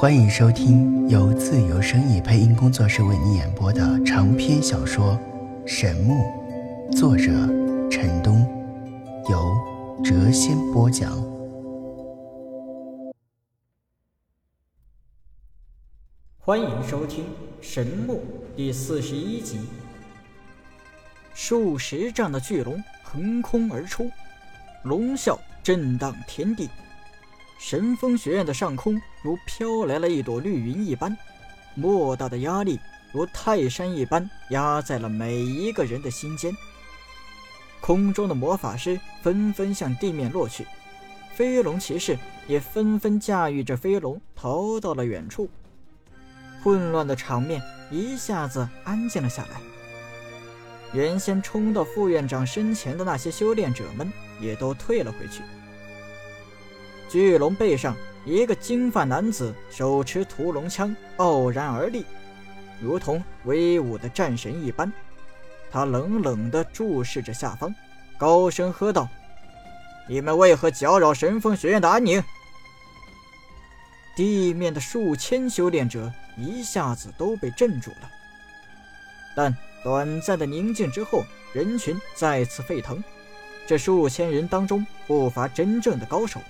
欢迎收听由自由声意配音工作室为你演播的长篇小说《神木》，作者陈东，由谪仙播讲。欢迎收听《神木》第四十一集。数十丈的巨龙横空而出，龙啸震荡天地。神风学院的上空如飘来了一朵绿云一般，莫大的压力如泰山一般压在了每一个人的心间。空中的魔法师纷纷向地面落去，飞龙骑士也纷纷驾驭着飞龙逃到了远处。混乱的场面一下子安静了下来。原先冲到副院长身前的那些修炼者们也都退了回去。巨龙背上，一个金发男子手持屠龙枪，傲然而立，如同威武的战神一般。他冷冷地注视着下方，高声喝道：“你们为何搅扰神风学院的安宁？”地面的数千修炼者一下子都被镇住了。但短暂的宁静之后，人群再次沸腾。这数千人当中，不乏真正的高手。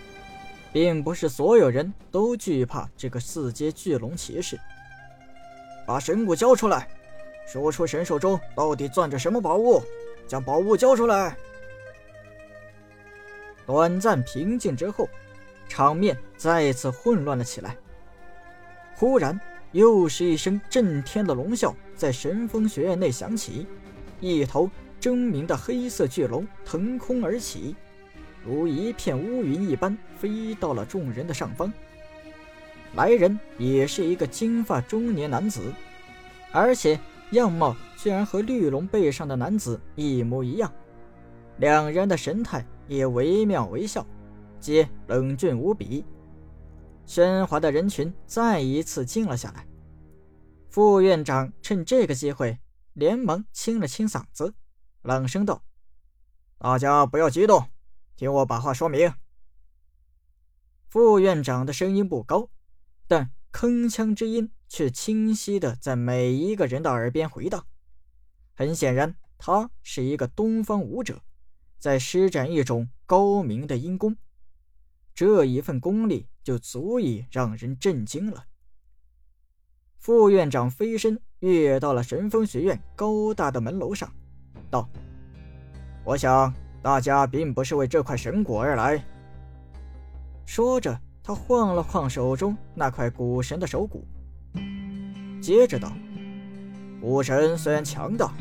并不是所有人都惧怕这个四阶巨龙骑士。把神骨交出来，说出神兽中到底攥着什么宝物，将宝物交出来。短暂平静之后，场面再次混乱了起来。忽然，又是一声震天的龙啸在神风学院内响起，一头狰狞的黑色巨龙腾空而起。如一片乌云一般飞到了众人的上方。来人也是一个金发中年男子，而且样貌居然和绿龙背上的男子一模一样。两人的神态也惟妙惟肖，皆冷峻无比。喧哗的人群再一次静了下来。副院长趁这个机会，连忙清了清嗓子，冷声道：“大家不要激动。”听我把话说明。副院长的声音不高，但铿锵之音却清晰的在每一个人的耳边回荡。很显然，他是一个东方武者，在施展一种高明的阴功。这一份功力就足以让人震惊了。副院长飞身跃到了神风学院高大的门楼上，道：“我想。”大家并不是为这块神果而来。说着，他晃了晃手中那块古神的手骨，接着道：“古神虽然强大，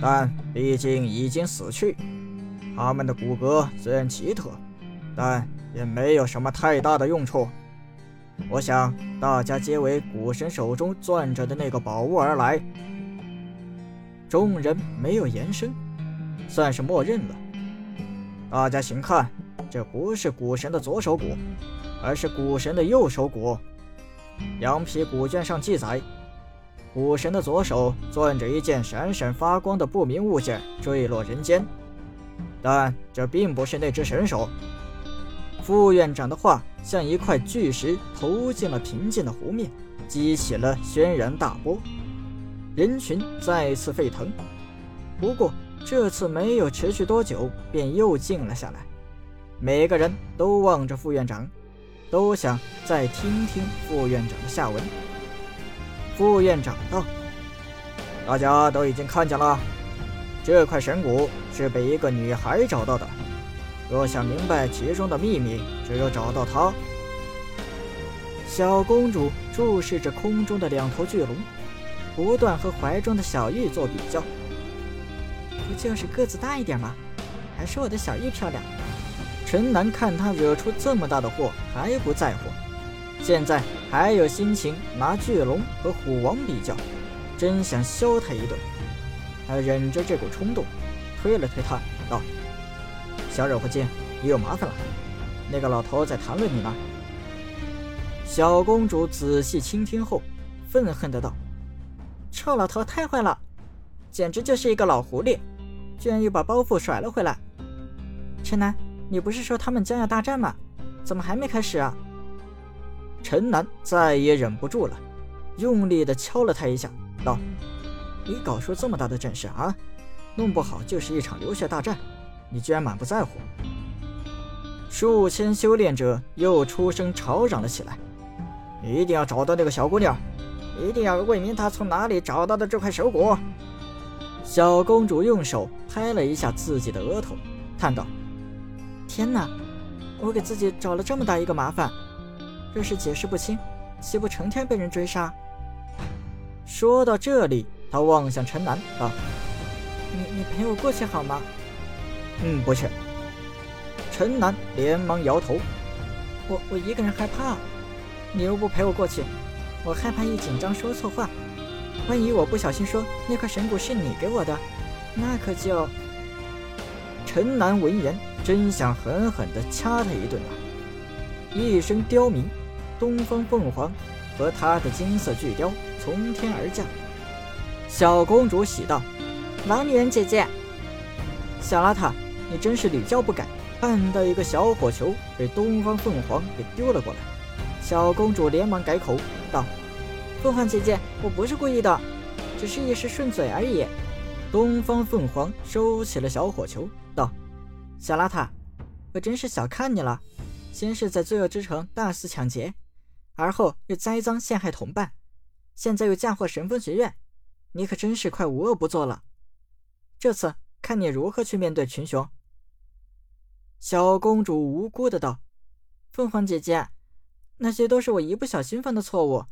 但毕竟已经死去。他们的骨骼虽然奇特，但也没有什么太大的用处。我想大家皆为古神手中攥着的那个宝物而来。”众人没有言声，算是默认了。大家请看，这不是古神的左手骨，而是古神的右手骨。羊皮古卷上记载，古神的左手攥着一件闪闪发光的不明物件，坠落人间。但这并不是那只神手。副院长的话像一块巨石投进了平静的湖面，激起了轩然大波，人群再次沸腾。不过。这次没有持续多久，便又静了下来。每个人都望着副院长，都想再听听副院长的下文。副院长道：“大家都已经看见了，这块神骨是被一个女孩找到的。若想明白其中的秘密，只有找到她。”小公主注视着空中的两头巨龙，不断和怀中的小玉做比较。不就是个子大一点吗？还是我的小玉漂亮。陈南看他惹出这么大的祸还不在乎，现在还有心情拿巨龙和虎王比较，真想削他一顿。他忍着这股冲动，推了推他，道：“小惹祸精，你有麻烦了。那个老头在谈论你呢。”小公主仔细倾听后，愤恨的道：“臭老头太坏了，简直就是一个老狐狸。”居然又把包袱甩了回来，陈南，你不是说他们将要大战吗？怎么还没开始啊？陈南再也忍不住了，用力的敲了他一下，道：“你搞出这么大的阵势啊，弄不好就是一场流血大战，你居然满不在乎！”数千修炼者又出声吵嚷了起来：“一定要找到那个小姑娘，一定要问明她从哪里找到的这块手骨！”小公主用手拍了一下自己的额头，叹道：“天哪，我给自己找了这么大一个麻烦。”若是解释不清，岂不成天被人追杀？说到这里，她望向陈楠道：“你你陪我过去好吗？”“嗯，不去。”陈楠连忙摇头：“我我一个人害怕，你又不陪我过去，我害怕一紧张说错话，万一我不小心说那块神骨是你给我的，那可就……”陈南闻言，真想狠狠地掐他一顿啊！一声刁鸣。东方凤凰和他的金色巨雕从天而降，小公主喜道：“老女人姐姐，小邋遢，你真是屡教不改！”看到一个小火球被东方凤凰给丢了过来，小公主连忙改口道：“凤凰姐姐，我不是故意的，只是一时顺嘴而已。”东方凤凰收起了小火球，道：“小邋遢，我真是小看你了，先是在罪恶之城大肆抢劫。”而后又栽赃陷害同伴，现在又嫁祸神风学院，你可真是快无恶不作了。这次看你如何去面对群雄。小公主无辜的道：“凤凰姐姐，那些都是我一不小心犯的错误，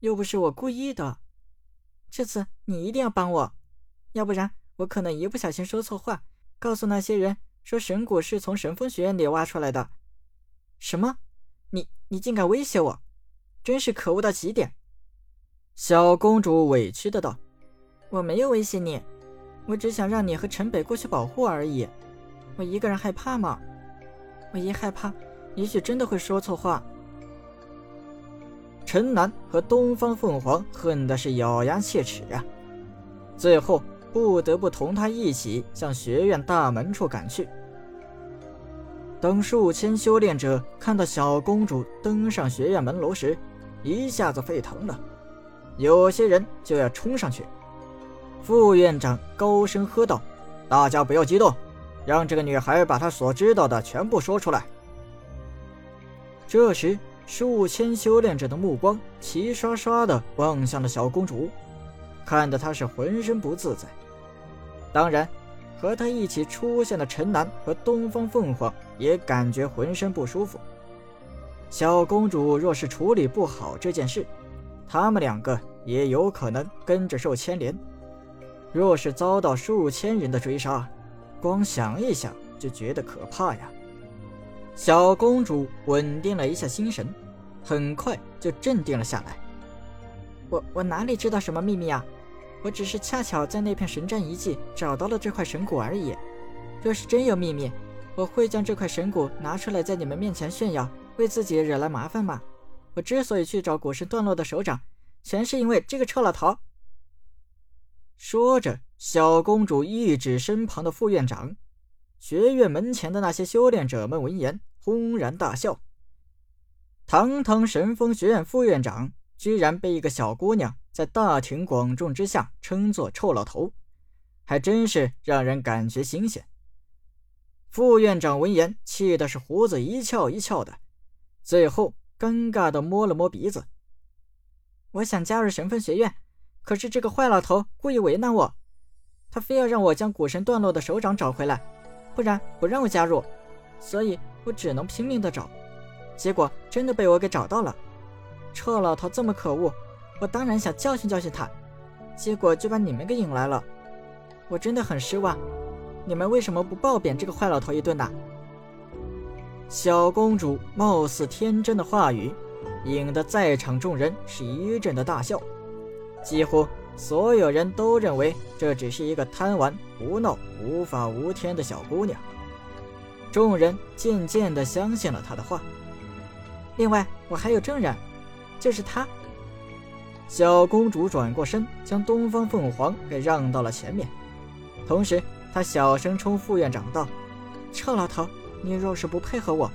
又不是我故意的。这次你一定要帮我，要不然我可能一不小心说错话，告诉那些人说神谷是从神风学院里挖出来的。什么？你你竟敢威胁我！”真是可恶到极点！小公主委屈的道：“我没有威胁你，我只想让你和陈北过去保护而已。我一个人害怕吗？我一害怕，也许真的会说错话。”陈南和东方凤凰恨的是咬牙切齿啊，最后不得不同他一起向学院大门处赶去。等数千修炼者看到小公主登上学院门楼时，一下子沸腾了，有些人就要冲上去。副院长高声喝道：“大家不要激动，让这个女孩把她所知道的全部说出来。”这时，数千修炼者的目光齐刷刷地望向了小公主，看得她是浑身不自在。当然，和她一起出现的陈南和东方凤凰也感觉浑身不舒服。小公主若是处理不好这件事，他们两个也有可能跟着受牵连。若是遭到数千人的追杀，光想一想就觉得可怕呀。小公主稳定了一下心神，很快就镇定了下来。我我哪里知道什么秘密啊？我只是恰巧在那片神战遗迹找到了这块神骨而已。若是真有秘密，我会将这块神骨拿出来在你们面前炫耀。为自己惹来麻烦吗？我之所以去找古神段落的首长，全是因为这个臭老头。说着，小公主一指身旁的副院长。学院门前的那些修炼者们闻言，轰然大笑。堂堂神风学院副院长，居然被一个小姑娘在大庭广众之下称作臭老头，还真是让人感觉新鲜。副院长闻言，气的是胡子一翘一翘的。最后，尴尬的摸了摸鼻子。我想加入神风学院，可是这个坏老头故意为难我，他非要让我将古神段落的首长找回来，不然不让我加入，所以我只能拼命的找。结果真的被我给找到了。臭老头这么可恶，我当然想教训教训他，结果就把你们给引来了。我真的很失望，你们为什么不暴扁这个坏老头一顿呢？小公主貌似天真的话语，引得在场众人是一阵的大笑。几乎所有人都认为这只是一个贪玩、胡闹、无法无天的小姑娘。众人渐渐地相信了他的话。另外，我还有证人，就是他。小公主转过身，将东方凤凰给让到了前面，同时她小声冲副院长道：“臭老头！”你若是不配合我，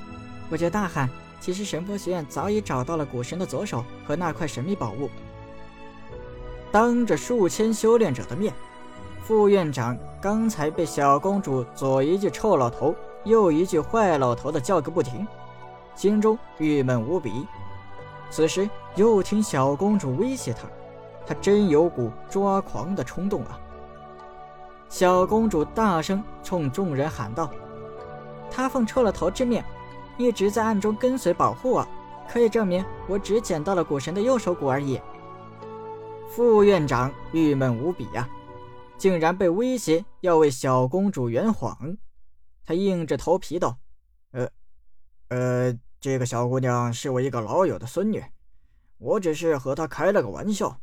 我就大喊其实神佛学院早已找到了古神的左手和那块神秘宝物。当着数千修炼者的面，副院长刚才被小公主左一句“臭老头”，又一句“坏老头”的叫个不停，心中郁闷无比。此时又听小公主威胁他，他真有股抓狂的冲动啊！小公主大声冲众人喊道：“他奉臭老头之命，一直在暗中跟随保护我，可以证明我只捡到了古神的右手骨而已。”副院长郁闷无比呀，竟然被威胁要为小公主圆谎。他硬着头皮道：“呃，呃。”这个小姑娘是我一个老友的孙女，我只是和她开了个玩笑，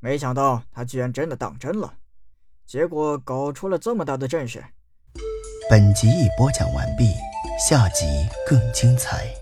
没想到她居然真的当真了，结果搞出了这么大的阵势。本集已播讲完毕，下集更精彩。